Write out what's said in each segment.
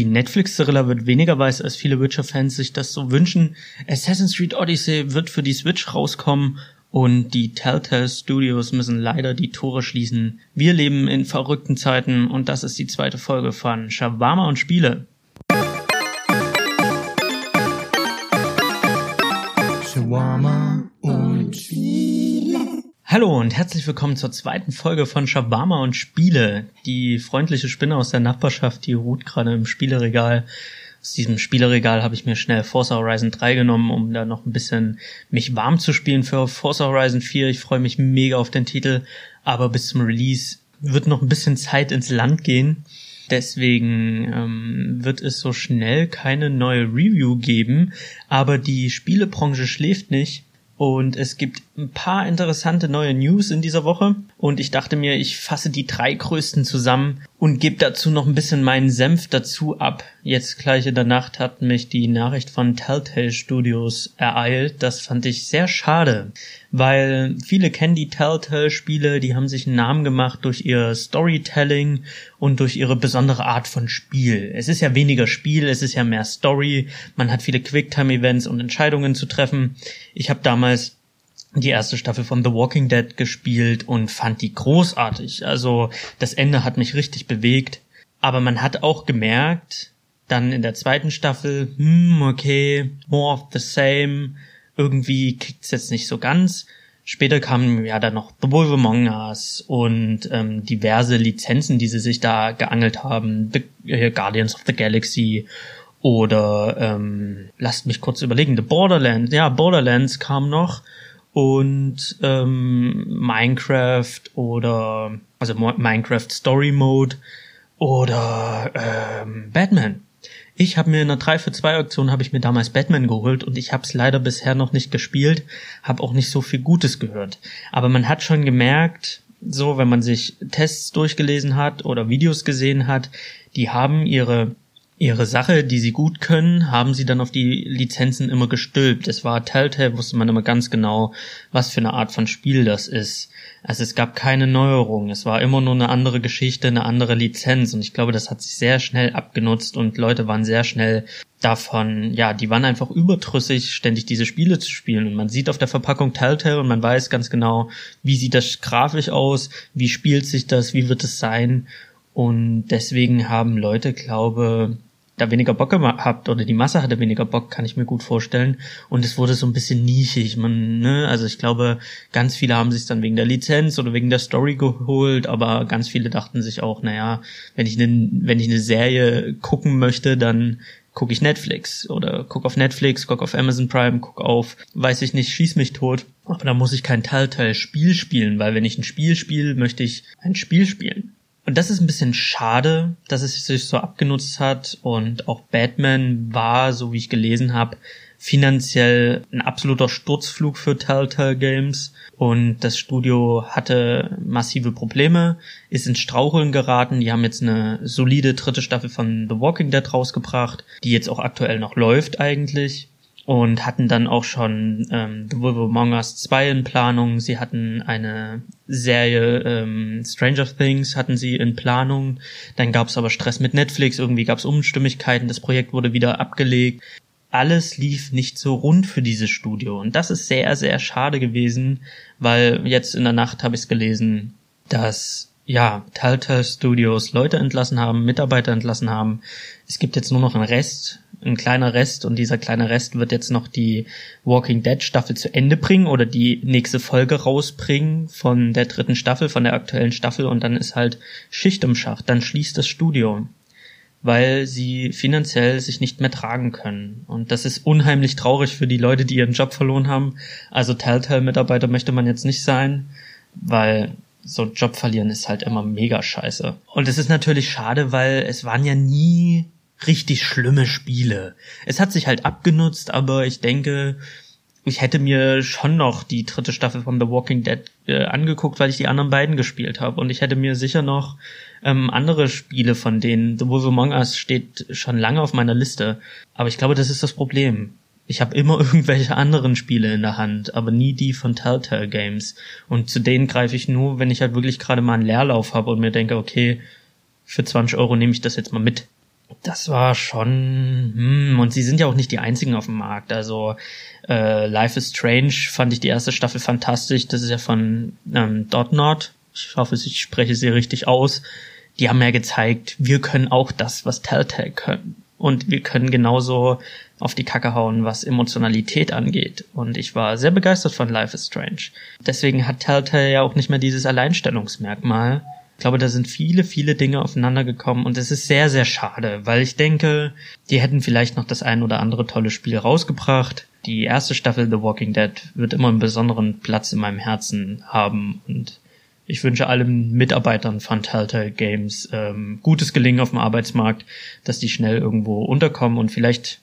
Die Netflix-Thriller wird weniger weiß, als viele Witcher-Fans sich das so wünschen. Assassin's Creed Odyssey wird für die Switch rauskommen und die Telltale Studios müssen leider die Tore schließen. Wir leben in verrückten Zeiten und das ist die zweite Folge von Shawarma und Spiele. Shawarma und Spiele. Hallo und herzlich willkommen zur zweiten Folge von Shawarma und Spiele. Die freundliche Spinne aus der Nachbarschaft, die ruht gerade im Spieleregal. Aus diesem Spieleregal habe ich mir schnell Forza Horizon 3 genommen, um da noch ein bisschen mich warm zu spielen für Forza Horizon 4. Ich freue mich mega auf den Titel, aber bis zum Release wird noch ein bisschen Zeit ins Land gehen. Deswegen ähm, wird es so schnell keine neue Review geben, aber die Spielebranche schläft nicht und es gibt ein paar interessante neue News in dieser Woche. Und ich dachte mir, ich fasse die drei größten zusammen und gebe dazu noch ein bisschen meinen Senf dazu ab. Jetzt gleich in der Nacht hat mich die Nachricht von Telltale Studios ereilt. Das fand ich sehr schade, weil viele kennen die Telltale Spiele, die haben sich einen Namen gemacht durch ihr Storytelling und durch ihre besondere Art von Spiel. Es ist ja weniger Spiel, es ist ja mehr Story. Man hat viele Quicktime-Events und Entscheidungen zu treffen. Ich habe damals die erste Staffel von The Walking Dead gespielt und fand die großartig. Also das Ende hat mich richtig bewegt. Aber man hat auch gemerkt, dann in der zweiten Staffel, hm, okay, more of the same. Irgendwie kriegt's jetzt nicht so ganz. Später kamen ja dann noch The Wolf Among Us und ähm, diverse Lizenzen, die sie sich da geangelt haben. The äh, Guardians of the Galaxy oder ähm, lasst mich kurz überlegen, The Borderlands. Ja, Borderlands kam noch und ähm, Minecraft oder also Minecraft Story Mode oder ähm, Batman. Ich habe mir in einer 3 für 2 Auktion habe ich mir damals Batman geholt und ich habe es leider bisher noch nicht gespielt, habe auch nicht so viel Gutes gehört. Aber man hat schon gemerkt, so wenn man sich Tests durchgelesen hat oder Videos gesehen hat, die haben ihre ihre Sache, die sie gut können, haben sie dann auf die Lizenzen immer gestülpt. Es war Telltale, wusste man immer ganz genau, was für eine Art von Spiel das ist. Also es gab keine Neuerung. Es war immer nur eine andere Geschichte, eine andere Lizenz. Und ich glaube, das hat sich sehr schnell abgenutzt und Leute waren sehr schnell davon, ja, die waren einfach überdrüssig, ständig diese Spiele zu spielen. Und man sieht auf der Verpackung Telltale und man weiß ganz genau, wie sieht das grafisch aus, wie spielt sich das, wie wird es sein. Und deswegen haben Leute, glaube da weniger Bock gehabt oder die Masse hatte weniger Bock, kann ich mir gut vorstellen. Und es wurde so ein bisschen nischig. Man, ne, also ich glaube, ganz viele haben sich dann wegen der Lizenz oder wegen der Story geholt, aber ganz viele dachten sich auch, naja, wenn ich eine, wenn ich eine Serie gucken möchte, dann gucke ich Netflix oder guck auf Netflix, guck auf Amazon Prime, guck auf, weiß ich nicht, schieß mich tot. Aber da muss ich kein Telltale-Spiel spielen, weil wenn ich ein Spiel spiele, möchte ich ein Spiel spielen. Und das ist ein bisschen schade, dass es sich so abgenutzt hat. Und auch Batman war, so wie ich gelesen habe, finanziell ein absoluter Sturzflug für Telltale Games. Und das Studio hatte massive Probleme, ist ins Straucheln geraten. Die haben jetzt eine solide dritte Staffel von The Walking Dead rausgebracht, die jetzt auch aktuell noch läuft eigentlich und hatten dann auch schon ähm, The Wolf Among Us 2 in Planung. Sie hatten eine Serie ähm, Stranger Things hatten sie in Planung. Dann gab es aber Stress mit Netflix, irgendwie gab es Unstimmigkeiten, das Projekt wurde wieder abgelegt. Alles lief nicht so rund für dieses Studio und das ist sehr, sehr schade gewesen, weil jetzt in der Nacht habe ich es gelesen, dass ja, Telltale Studios Leute entlassen haben, Mitarbeiter entlassen haben. Es gibt jetzt nur noch einen Rest ein kleiner Rest und dieser kleine Rest wird jetzt noch die Walking Dead Staffel zu Ende bringen oder die nächste Folge rausbringen von der dritten Staffel, von der aktuellen Staffel und dann ist halt Schicht im Schacht, dann schließt das Studio, weil sie finanziell sich nicht mehr tragen können und das ist unheimlich traurig für die Leute, die ihren Job verloren haben. Also Telltale-Mitarbeiter möchte man jetzt nicht sein, weil so Job verlieren ist halt immer mega scheiße. Und es ist natürlich schade, weil es waren ja nie richtig schlimme Spiele. Es hat sich halt abgenutzt, aber ich denke, ich hätte mir schon noch die dritte Staffel von The Walking Dead äh, angeguckt, weil ich die anderen beiden gespielt habe. Und ich hätte mir sicher noch ähm, andere Spiele von denen. The Wolf Among Us steht schon lange auf meiner Liste. Aber ich glaube, das ist das Problem. Ich habe immer irgendwelche anderen Spiele in der Hand, aber nie die von Telltale Games. Und zu denen greife ich nur, wenn ich halt wirklich gerade mal einen Leerlauf habe und mir denke, okay, für 20 Euro nehme ich das jetzt mal mit. Das war schon, hm, und sie sind ja auch nicht die einzigen auf dem Markt. Also äh, Life is Strange fand ich die erste Staffel fantastisch. Das ist ja von ähm, Dotnod. Ich hoffe, ich spreche sie richtig aus. Die haben ja gezeigt, wir können auch das, was Telltale können. Und wir können genauso auf die Kacke hauen, was Emotionalität angeht. Und ich war sehr begeistert von Life is Strange. Deswegen hat Telltale ja auch nicht mehr dieses Alleinstellungsmerkmal. Ich glaube, da sind viele, viele Dinge aufeinander gekommen und es ist sehr, sehr schade, weil ich denke, die hätten vielleicht noch das ein oder andere tolle Spiel rausgebracht. Die erste Staffel The Walking Dead wird immer einen besonderen Platz in meinem Herzen haben und ich wünsche allen Mitarbeitern von Telltale Games ähm, gutes Gelingen auf dem Arbeitsmarkt, dass die schnell irgendwo unterkommen und vielleicht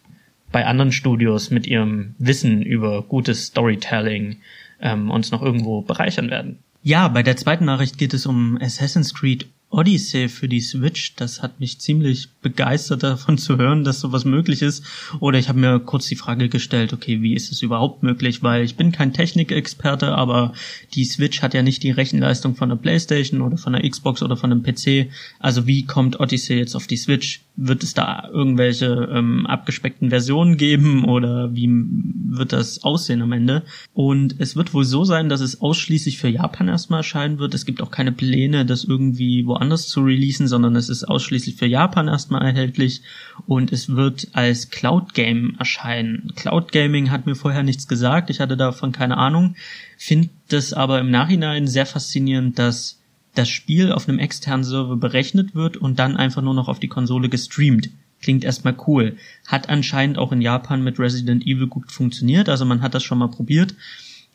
bei anderen Studios mit ihrem Wissen über gutes Storytelling ähm, uns noch irgendwo bereichern werden. Ja, bei der zweiten Nachricht geht es um Assassin's Creed Odyssey für die Switch, das hat mich ziemlich begeistert davon zu hören, dass sowas möglich ist. Oder ich habe mir kurz die Frage gestellt, okay, wie ist es überhaupt möglich? Weil ich bin kein Technikexperte, aber die Switch hat ja nicht die Rechenleistung von der PlayStation oder von der Xbox oder von einem PC. Also wie kommt Odyssey jetzt auf die Switch? Wird es da irgendwelche ähm, abgespeckten Versionen geben oder wie wird das aussehen am Ende? Und es wird wohl so sein, dass es ausschließlich für Japan erstmal erscheinen wird. Es gibt auch keine Pläne, das irgendwie wo woanders zu releasen, sondern es ist ausschließlich für Japan erstmal erhältlich und es wird als Cloud Game erscheinen. Cloud Gaming hat mir vorher nichts gesagt, ich hatte davon keine Ahnung, finde das aber im Nachhinein sehr faszinierend, dass das Spiel auf einem externen Server berechnet wird und dann einfach nur noch auf die Konsole gestreamt. Klingt erstmal cool. Hat anscheinend auch in Japan mit Resident Evil gut funktioniert, also man hat das schon mal probiert.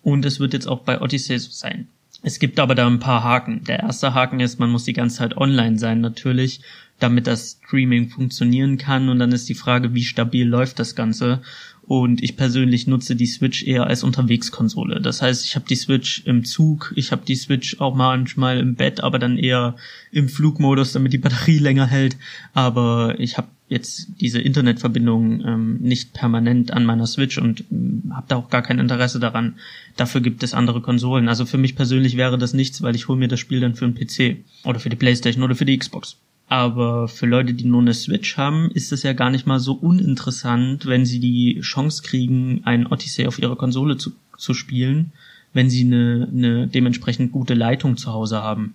Und es wird jetzt auch bei Odyssey so sein. Es gibt aber da ein paar Haken. Der erste Haken ist, man muss die ganze Zeit online sein natürlich, damit das Streaming funktionieren kann. Und dann ist die Frage, wie stabil läuft das Ganze. Und ich persönlich nutze die Switch eher als Unterwegskonsole. Das heißt, ich habe die Switch im Zug, ich habe die Switch auch manchmal im Bett, aber dann eher im Flugmodus, damit die Batterie länger hält. Aber ich habe jetzt diese Internetverbindung ähm, nicht permanent an meiner Switch und ähm, habe da auch gar kein Interesse daran. Dafür gibt es andere Konsolen. Also für mich persönlich wäre das nichts, weil ich hole mir das Spiel dann für einen PC oder für die PlayStation oder für die Xbox. Aber für Leute, die nur eine Switch haben, ist es ja gar nicht mal so uninteressant, wenn sie die Chance kriegen, ein Odyssey auf ihrer Konsole zu, zu spielen, wenn sie eine, eine dementsprechend gute Leitung zu Hause haben.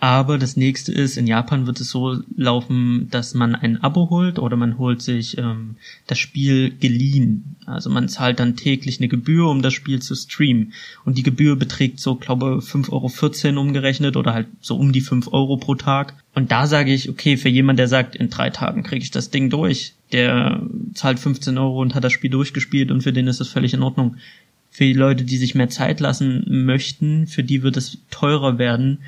Aber das nächste ist, in Japan wird es so laufen, dass man ein Abo holt oder man holt sich ähm, das Spiel geliehen. Also man zahlt dann täglich eine Gebühr, um das Spiel zu streamen. Und die Gebühr beträgt so, glaube 5,14 Euro umgerechnet oder halt so um die 5 Euro pro Tag. Und da sage ich, okay, für jemand, der sagt, in drei Tagen kriege ich das Ding durch, der zahlt 15 Euro und hat das Spiel durchgespielt und für den ist das völlig in Ordnung. Für die Leute, die sich mehr Zeit lassen möchten, für die wird es teurer werden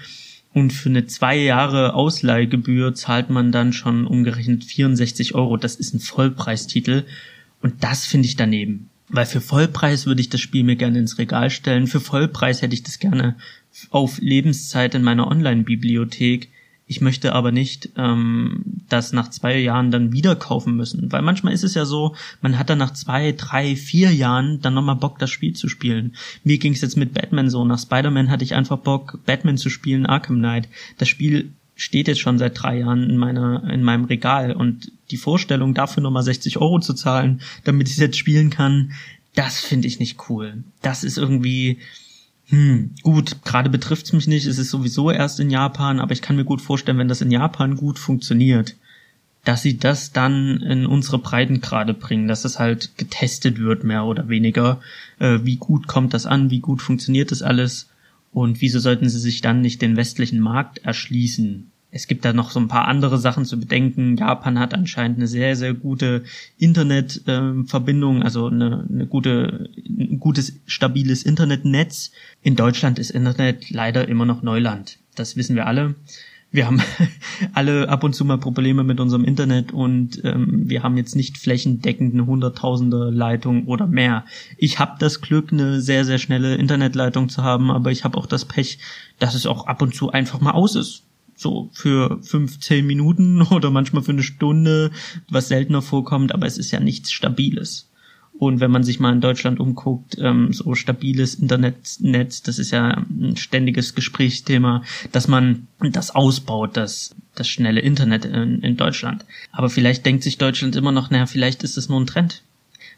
und für eine zwei Jahre Ausleihgebühr zahlt man dann schon umgerechnet 64 Euro. Das ist ein Vollpreistitel. Und das finde ich daneben. Weil für Vollpreis würde ich das Spiel mir gerne ins Regal stellen. Für Vollpreis hätte ich das gerne auf Lebenszeit in meiner Online-Bibliothek. Ich möchte aber nicht ähm, das nach zwei Jahren dann wieder kaufen müssen. Weil manchmal ist es ja so, man hat dann nach zwei, drei, vier Jahren dann nochmal Bock, das Spiel zu spielen. Mir ging es jetzt mit Batman so. Nach Spider-Man hatte ich einfach Bock, Batman zu spielen, Arkham Knight. Das Spiel steht jetzt schon seit drei Jahren in meiner, in meinem Regal und die Vorstellung, dafür nochmal 60 Euro zu zahlen, damit ich es jetzt spielen kann, das finde ich nicht cool. Das ist irgendwie, hm, gut, gerade betrifft's mich nicht, es ist sowieso erst in Japan, aber ich kann mir gut vorstellen, wenn das in Japan gut funktioniert, dass sie das dann in unsere Breitengrade bringen, dass es halt getestet wird, mehr oder weniger. Äh, wie gut kommt das an, wie gut funktioniert das alles und wieso sollten sie sich dann nicht den westlichen Markt erschließen? Es gibt da noch so ein paar andere Sachen zu bedenken. Japan hat anscheinend eine sehr, sehr gute Internetverbindung, äh, also eine, eine gute, ein gutes, stabiles Internetnetz. In Deutschland ist Internet leider immer noch Neuland. Das wissen wir alle. Wir haben alle ab und zu mal Probleme mit unserem Internet und ähm, wir haben jetzt nicht flächendeckend eine hunderttausende Leitung oder mehr. Ich habe das Glück, eine sehr, sehr schnelle Internetleitung zu haben, aber ich habe auch das Pech, dass es auch ab und zu einfach mal aus ist so für fünf, zehn Minuten oder manchmal für eine Stunde, was seltener vorkommt, aber es ist ja nichts Stabiles. Und wenn man sich mal in Deutschland umguckt, ähm, so stabiles Internetnetz, das ist ja ein ständiges Gesprächsthema, dass man das ausbaut, dass das schnelle Internet in, in Deutschland. Aber vielleicht denkt sich Deutschland immer noch, naja, vielleicht ist es nur ein Trend.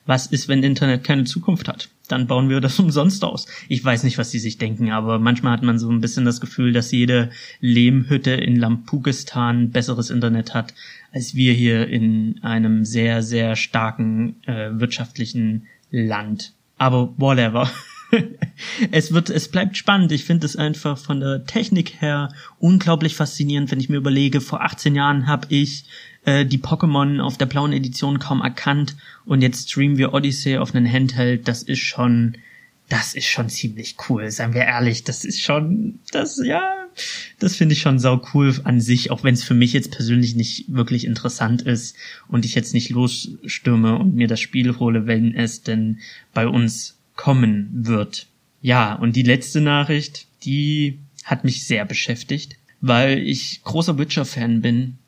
Was ist, wenn Internet keine Zukunft hat? Dann bauen wir das umsonst aus. Ich weiß nicht, was die sich denken, aber manchmal hat man so ein bisschen das Gefühl, dass jede Lehmhütte in Lampugistan besseres Internet hat, als wir hier in einem sehr, sehr starken äh, wirtschaftlichen Land. Aber whatever. es wird, es bleibt spannend. Ich finde es einfach von der Technik her unglaublich faszinierend, wenn ich mir überlege, vor 18 Jahren habe ich äh, die Pokémon auf der blauen Edition kaum erkannt und jetzt streamen wir Odyssey auf einen Handheld. Das ist schon, das ist schon ziemlich cool. Seien wir ehrlich, das ist schon, das, ja, das finde ich schon sau cool an sich, auch wenn es für mich jetzt persönlich nicht wirklich interessant ist und ich jetzt nicht losstürme und mir das Spiel hole, wenn es denn bei uns kommen wird. Ja, und die letzte Nachricht, die hat mich sehr beschäftigt, weil ich großer Witcher-Fan bin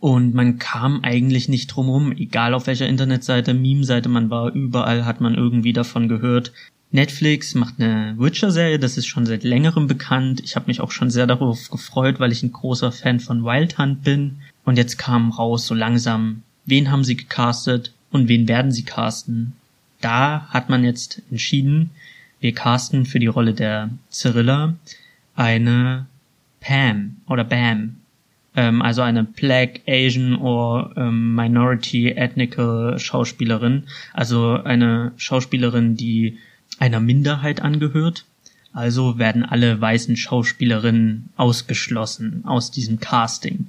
und man kam eigentlich nicht drumrum, egal auf welcher Internetseite, Meme-Seite man war, überall hat man irgendwie davon gehört. Netflix macht eine Witcher-Serie, das ist schon seit längerem bekannt. Ich habe mich auch schon sehr darauf gefreut, weil ich ein großer Fan von Wild Hunt bin. Und jetzt kam raus so langsam, wen haben sie gecastet und wen werden sie casten da hat man jetzt entschieden, wir casten für die Rolle der Cyrilla eine Pam oder Bam, ähm, also eine Black, Asian or ähm, Minority Ethnical Schauspielerin, also eine Schauspielerin, die einer Minderheit angehört. Also werden alle weißen Schauspielerinnen ausgeschlossen aus diesem Casting.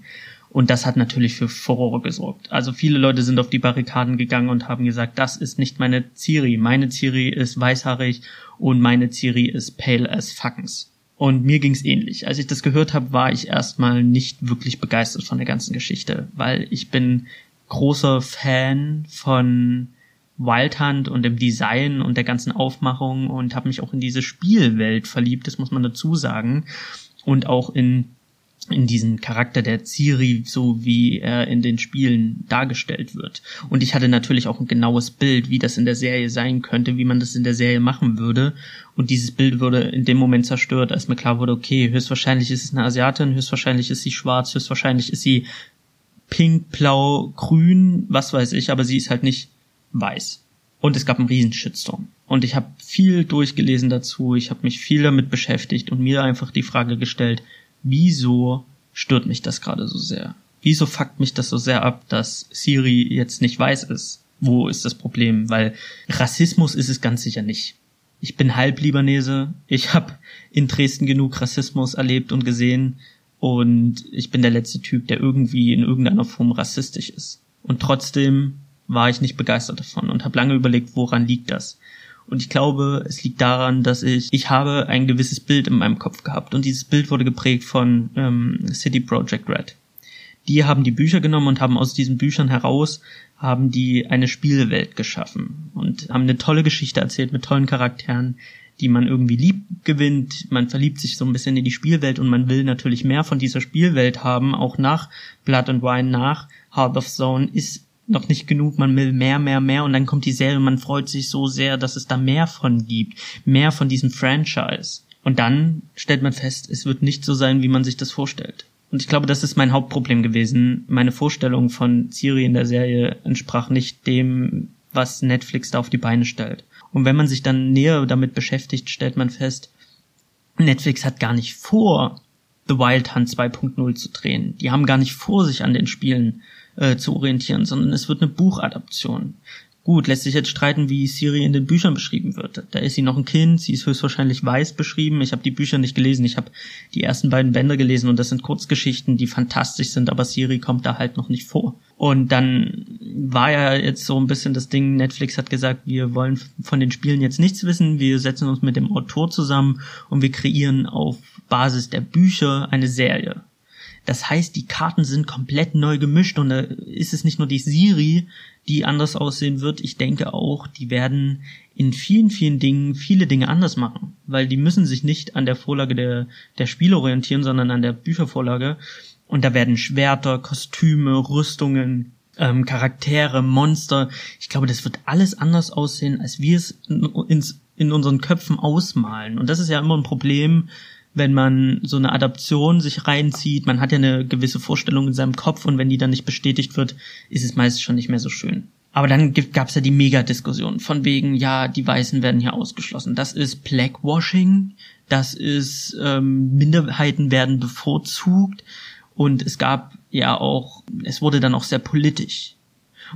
Und das hat natürlich für Furore gesorgt. Also viele Leute sind auf die Barrikaden gegangen und haben gesagt, das ist nicht meine Ciri. Meine Ciri ist weißhaarig und meine Ciri ist pale as fuckens. Und mir ging's ähnlich. Als ich das gehört habe, war ich erstmal nicht wirklich begeistert von der ganzen Geschichte, weil ich bin großer Fan von Wild Hunt und dem Design und der ganzen Aufmachung und habe mich auch in diese Spielwelt verliebt, das muss man dazu sagen. Und auch in in diesen Charakter der Ciri, so wie er in den Spielen dargestellt wird. Und ich hatte natürlich auch ein genaues Bild, wie das in der Serie sein könnte, wie man das in der Serie machen würde. Und dieses Bild wurde in dem Moment zerstört, als mir klar wurde, okay, höchstwahrscheinlich ist es eine Asiatin, höchstwahrscheinlich ist sie schwarz, höchstwahrscheinlich ist sie pink, blau, grün, was weiß ich, aber sie ist halt nicht weiß. Und es gab einen riesen Shitstorm. Und ich habe viel durchgelesen dazu, ich habe mich viel damit beschäftigt und mir einfach die Frage gestellt, wieso stört mich das gerade so sehr? Wieso fuckt mich das so sehr ab, dass Siri jetzt nicht weiß ist? Wo ist das Problem? Weil Rassismus ist es ganz sicher nicht. Ich bin halb Libanese. Ich habe in Dresden genug Rassismus erlebt und gesehen. Und ich bin der letzte Typ, der irgendwie in irgendeiner Form rassistisch ist. Und trotzdem war ich nicht begeistert davon und habe lange überlegt, woran liegt das? Und ich glaube, es liegt daran, dass ich, ich habe ein gewisses Bild in meinem Kopf gehabt und dieses Bild wurde geprägt von ähm, City Project Red. Die haben die Bücher genommen und haben aus diesen Büchern heraus haben die eine Spielwelt geschaffen und haben eine tolle Geschichte erzählt mit tollen Charakteren, die man irgendwie lieb gewinnt. Man verliebt sich so ein bisschen in die Spielwelt und man will natürlich mehr von dieser Spielwelt haben, auch nach Blood and Wine, nach Heart of Zone ist noch nicht genug, man will mehr, mehr, mehr und dann kommt die Serie und man freut sich so sehr, dass es da mehr von gibt, mehr von diesem Franchise. Und dann stellt man fest, es wird nicht so sein, wie man sich das vorstellt. Und ich glaube, das ist mein Hauptproblem gewesen. Meine Vorstellung von Siri in der Serie entsprach nicht dem, was Netflix da auf die Beine stellt. Und wenn man sich dann näher damit beschäftigt, stellt man fest, Netflix hat gar nicht vor, The Wild Hunt 2.0 zu drehen. Die haben gar nicht vor, sich an den Spielen äh, zu orientieren, sondern es wird eine Buchadaption. Gut, lässt sich jetzt streiten, wie Siri in den Büchern beschrieben wird. Da ist sie noch ein Kind, sie ist höchstwahrscheinlich weiß beschrieben. Ich habe die Bücher nicht gelesen, ich habe die ersten beiden Bände gelesen und das sind Kurzgeschichten, die fantastisch sind, aber Siri kommt da halt noch nicht vor. Und dann war ja jetzt so ein bisschen das Ding, Netflix hat gesagt, wir wollen von den Spielen jetzt nichts wissen, wir setzen uns mit dem Autor zusammen und wir kreieren auf Basis der Bücher eine Serie. Das heißt, die Karten sind komplett neu gemischt und da ist es nicht nur die Siri, die anders aussehen wird. Ich denke auch, die werden in vielen, vielen Dingen viele Dinge anders machen, weil die müssen sich nicht an der Vorlage der, der Spiele orientieren, sondern an der Büchervorlage. Und da werden Schwerter, Kostüme, Rüstungen, ähm, Charaktere, Monster. Ich glaube, das wird alles anders aussehen, als wir es in, in, in unseren Köpfen ausmalen. Und das ist ja immer ein Problem, wenn man so eine Adaption sich reinzieht. Man hat ja eine gewisse Vorstellung in seinem Kopf und wenn die dann nicht bestätigt wird, ist es meist schon nicht mehr so schön. Aber dann gab es ja die Mega-Diskussion von wegen, ja, die Weißen werden hier ausgeschlossen. Das ist Blackwashing, das ist ähm, Minderheiten werden bevorzugt und es gab ja auch, es wurde dann auch sehr politisch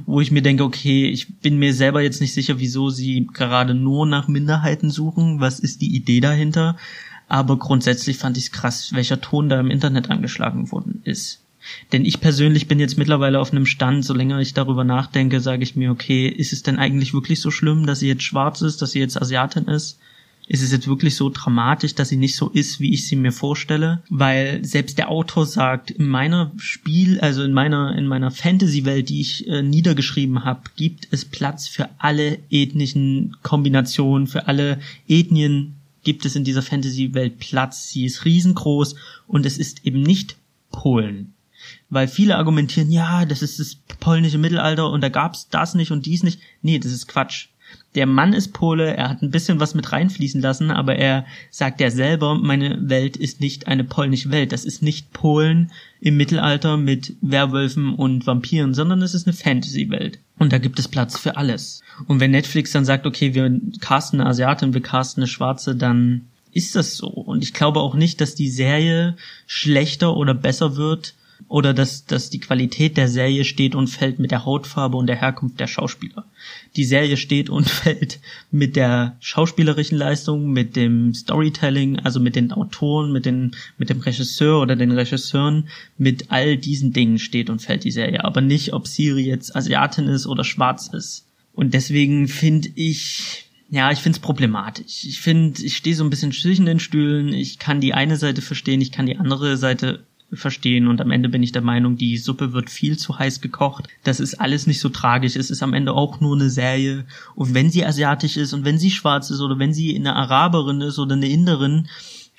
wo ich mir denke, okay, ich bin mir selber jetzt nicht sicher, wieso sie gerade nur nach Minderheiten suchen. Was ist die Idee dahinter? Aber grundsätzlich fand ich es krass, welcher Ton da im Internet angeschlagen worden ist. Denn ich persönlich bin jetzt mittlerweile auf einem Stand, so länger ich darüber nachdenke, sage ich mir, okay, ist es denn eigentlich wirklich so schlimm, dass sie jetzt schwarz ist, dass sie jetzt Asiatin ist? Ist es jetzt wirklich so dramatisch, dass sie nicht so ist, wie ich sie mir vorstelle? Weil selbst der Autor sagt, in meiner Spiel, also in meiner in meiner Fantasy-Welt, die ich äh, niedergeschrieben habe, gibt es Platz für alle ethnischen Kombinationen, für alle Ethnien gibt es in dieser Fantasy-Welt Platz. Sie ist riesengroß und es ist eben nicht Polen weil viele argumentieren, ja, das ist das polnische Mittelalter und da gab's das nicht und dies nicht. Nee, das ist Quatsch. Der Mann ist Pole, er hat ein bisschen was mit reinfließen lassen, aber er sagt ja selber, meine Welt ist nicht eine polnische Welt. Das ist nicht Polen im Mittelalter mit Werwölfen und Vampiren, sondern es ist eine Fantasy-Welt. Und da gibt es Platz für alles. Und wenn Netflix dann sagt, okay, wir casten eine Asiatin, wir casten eine Schwarze, dann ist das so. Und ich glaube auch nicht, dass die Serie schlechter oder besser wird, oder dass, dass die Qualität der Serie steht und fällt mit der Hautfarbe und der Herkunft der Schauspieler. Die Serie steht und fällt mit der schauspielerischen Leistung, mit dem Storytelling, also mit den Autoren, mit, den, mit dem Regisseur oder den Regisseuren, mit all diesen Dingen steht und fällt die Serie. Aber nicht, ob Siri jetzt Asiatin ist oder schwarz ist. Und deswegen finde ich, ja, ich finde es problematisch. Ich finde, ich stehe so ein bisschen zwischen den Stühlen. Ich kann die eine Seite verstehen, ich kann die andere Seite verstehen und am Ende bin ich der Meinung, die Suppe wird viel zu heiß gekocht. Das ist alles nicht so tragisch. Es ist am Ende auch nur eine Serie. Und wenn sie asiatisch ist und wenn sie schwarz ist oder wenn sie eine Araberin ist oder eine Inderin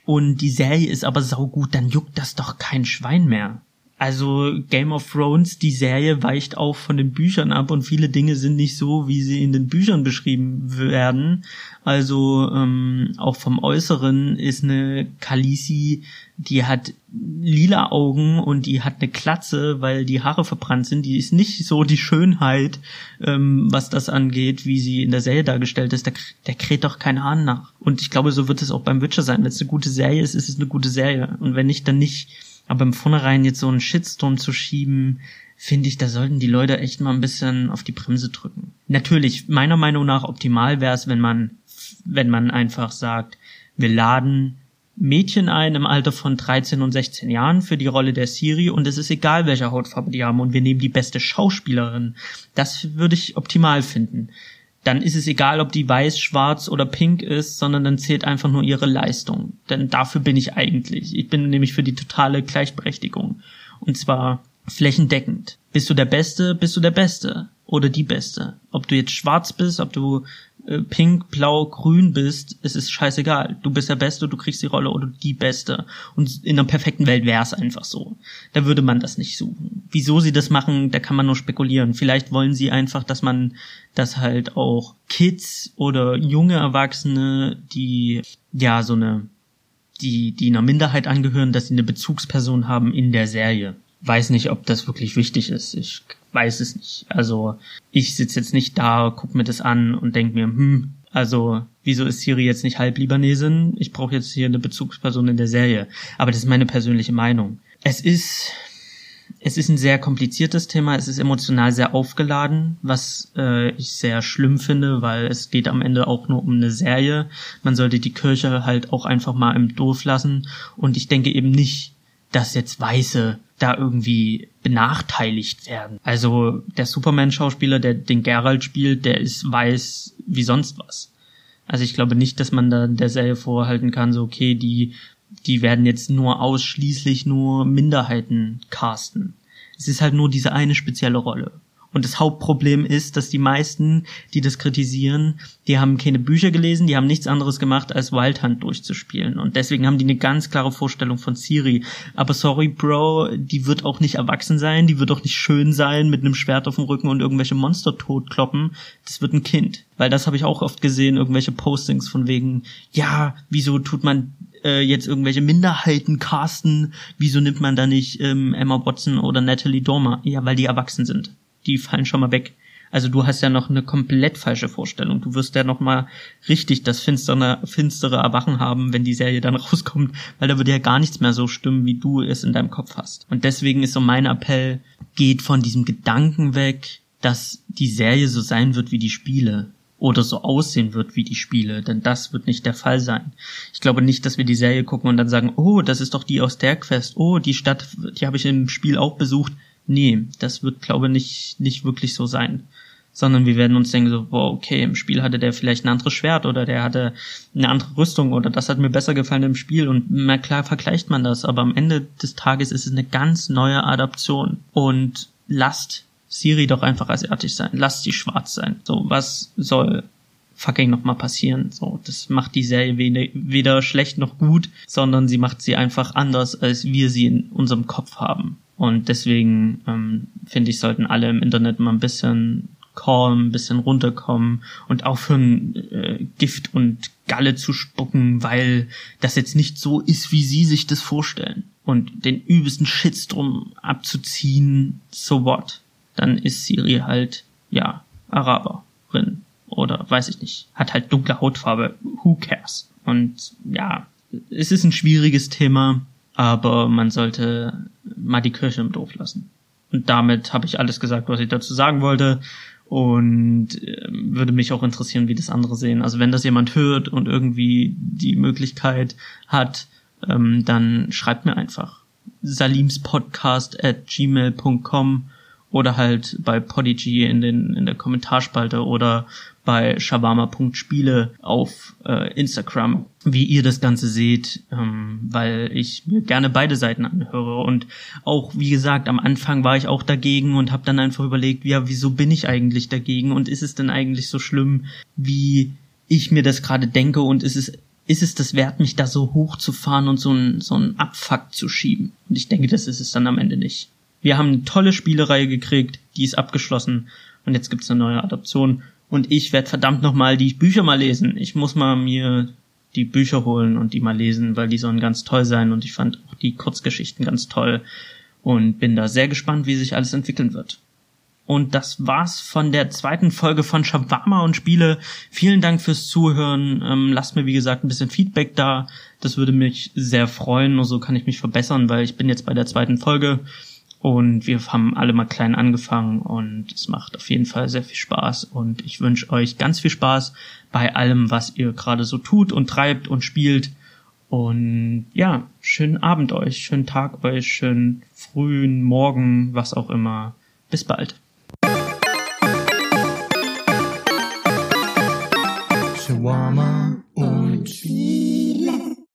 und die Serie ist aber saugut, dann juckt das doch kein Schwein mehr. Also Game of Thrones, die Serie weicht auch von den Büchern ab und viele Dinge sind nicht so, wie sie in den Büchern beschrieben werden. Also ähm, auch vom Äußeren ist eine Khaleesi, die hat lila Augen und die hat eine Klatze, weil die Haare verbrannt sind. Die ist nicht so die Schönheit, ähm, was das angeht, wie sie in der Serie dargestellt ist. Der, der kräht doch keine Hahn nach. Und ich glaube, so wird es auch beim Witcher sein. Wenn es eine gute Serie ist, ist es eine gute Serie. Und wenn nicht, dann nicht. Aber im Vornherein jetzt so einen Shitstorm zu schieben, finde ich, da sollten die Leute echt mal ein bisschen auf die Bremse drücken. Natürlich, meiner Meinung nach optimal wäre es, wenn man, wenn man einfach sagt, wir laden Mädchen ein im Alter von 13 und 16 Jahren für die Rolle der Siri und es ist egal, welche Hautfarbe die haben und wir nehmen die beste Schauspielerin. Das würde ich optimal finden dann ist es egal, ob die weiß, schwarz oder pink ist, sondern dann zählt einfach nur ihre Leistung. Denn dafür bin ich eigentlich. Ich bin nämlich für die totale Gleichberechtigung. Und zwar flächendeckend. Bist du der Beste, bist du der Beste oder die Beste. Ob du jetzt schwarz bist, ob du äh, pink, blau, grün bist, es ist scheißegal. Du bist der Beste, du kriegst die Rolle oder die Beste. Und in einer perfekten Welt wäre es einfach so. Da würde man das nicht suchen. Wieso sie das machen, da kann man nur spekulieren. Vielleicht wollen sie einfach, dass man, dass halt auch Kids oder junge Erwachsene, die ja so eine, die, die einer Minderheit angehören, dass sie eine Bezugsperson haben in der Serie. Weiß nicht, ob das wirklich wichtig ist. Ich weiß es nicht. Also ich sitze jetzt nicht da, guck mir das an und denk mir, hm, also wieso ist Siri jetzt nicht halb Libanesin? Ich brauche jetzt hier eine Bezugsperson in der Serie. Aber das ist meine persönliche Meinung. Es ist es ist ein sehr kompliziertes Thema, es ist emotional sehr aufgeladen, was äh, ich sehr schlimm finde, weil es geht am Ende auch nur um eine Serie. Man sollte die Kirche halt auch einfach mal im Dorf lassen und ich denke eben nicht, dass jetzt Weiße da irgendwie benachteiligt werden. Also der Superman-Schauspieler, der den Geralt spielt, der ist weiß wie sonst was. Also ich glaube nicht, dass man da der Serie vorhalten kann, so okay, die, die werden jetzt nur ausschließlich nur Minderheiten casten. Es ist halt nur diese eine spezielle Rolle. Und das Hauptproblem ist, dass die meisten, die das kritisieren, die haben keine Bücher gelesen, die haben nichts anderes gemacht, als Wild Hunt durchzuspielen. Und deswegen haben die eine ganz klare Vorstellung von Siri. Aber sorry, Bro, die wird auch nicht erwachsen sein, die wird auch nicht schön sein mit einem Schwert auf dem Rücken und irgendwelche Monster totkloppen. Das wird ein Kind. Weil das habe ich auch oft gesehen, irgendwelche Postings von wegen, ja, wieso tut man äh, jetzt irgendwelche Minderheiten casten, wieso nimmt man da nicht ähm, Emma Watson oder Natalie Dormer? Ja, weil die erwachsen sind. Die fallen schon mal weg. Also du hast ja noch eine komplett falsche Vorstellung. Du wirst ja noch mal richtig das finstere, finstere Erwachen haben, wenn die Serie dann rauskommt, weil da wird ja gar nichts mehr so stimmen, wie du es in deinem Kopf hast. Und deswegen ist so mein Appell, geht von diesem Gedanken weg, dass die Serie so sein wird wie die Spiele oder so aussehen wird wie die Spiele, denn das wird nicht der Fall sein. Ich glaube nicht, dass wir die Serie gucken und dann sagen, oh, das ist doch die aus der Quest, oh, die Stadt, die habe ich im Spiel auch besucht. Nee, das wird, glaube ich, nicht, nicht wirklich so sein. Sondern wir werden uns denken so, boah, okay, im Spiel hatte der vielleicht ein anderes Schwert oder der hatte eine andere Rüstung oder das hat mir besser gefallen im Spiel und na klar vergleicht man das, aber am Ende des Tages ist es eine ganz neue Adaption und lasst Siri doch einfach asiatisch sein, lasst sie schwarz sein. So, was soll fucking nochmal passieren. So, das macht die Serie weder schlecht noch gut, sondern sie macht sie einfach anders, als wir sie in unserem Kopf haben. Und deswegen ähm, finde ich, sollten alle im Internet mal ein bisschen calm, ein bisschen runterkommen und aufhören, äh, Gift und Galle zu spucken, weil das jetzt nicht so ist, wie sie sich das vorstellen. Und den übelsten Shitstorm abzuziehen, so what? Dann ist Siri halt, ja, Araberin. Oder weiß ich nicht. Hat halt dunkle Hautfarbe. Who cares? Und ja, es ist ein schwieriges Thema aber man sollte mal die Kirche im Dorf lassen. Und damit habe ich alles gesagt, was ich dazu sagen wollte. Und äh, würde mich auch interessieren, wie das andere sehen. Also wenn das jemand hört und irgendwie die Möglichkeit hat, ähm, dann schreibt mir einfach. salimspodcast at gmail.com oder halt bei Podigy in den in der Kommentarspalte oder bei shawarma.spiele auf äh, Instagram, wie ihr das Ganze seht, ähm, weil ich mir gerne beide Seiten anhöre und auch wie gesagt am Anfang war ich auch dagegen und habe dann einfach überlegt, ja wieso bin ich eigentlich dagegen und ist es denn eigentlich so schlimm, wie ich mir das gerade denke und ist es ist es das wert, mich da so hochzufahren und so ein so ein Abfuck zu schieben? Und ich denke, das ist es dann am Ende nicht. Wir haben eine tolle Spielereihe gekriegt, die ist abgeschlossen und jetzt gibt's eine neue Adaption und ich werde verdammt nochmal die Bücher mal lesen. Ich muss mal mir die Bücher holen und die mal lesen, weil die sollen ganz toll sein und ich fand auch die Kurzgeschichten ganz toll und bin da sehr gespannt, wie sich alles entwickeln wird. Und das war's von der zweiten Folge von Shawarma und Spiele. Vielen Dank fürs Zuhören. Ähm, lasst mir, wie gesagt, ein bisschen Feedback da. Das würde mich sehr freuen. Nur so kann ich mich verbessern, weil ich bin jetzt bei der zweiten Folge. Und wir haben alle mal klein angefangen und es macht auf jeden Fall sehr viel Spaß. Und ich wünsche euch ganz viel Spaß bei allem, was ihr gerade so tut und treibt und spielt. Und ja, schönen Abend euch, schönen Tag euch, schönen frühen Morgen, was auch immer. Bis bald. Shawarma und Spiel.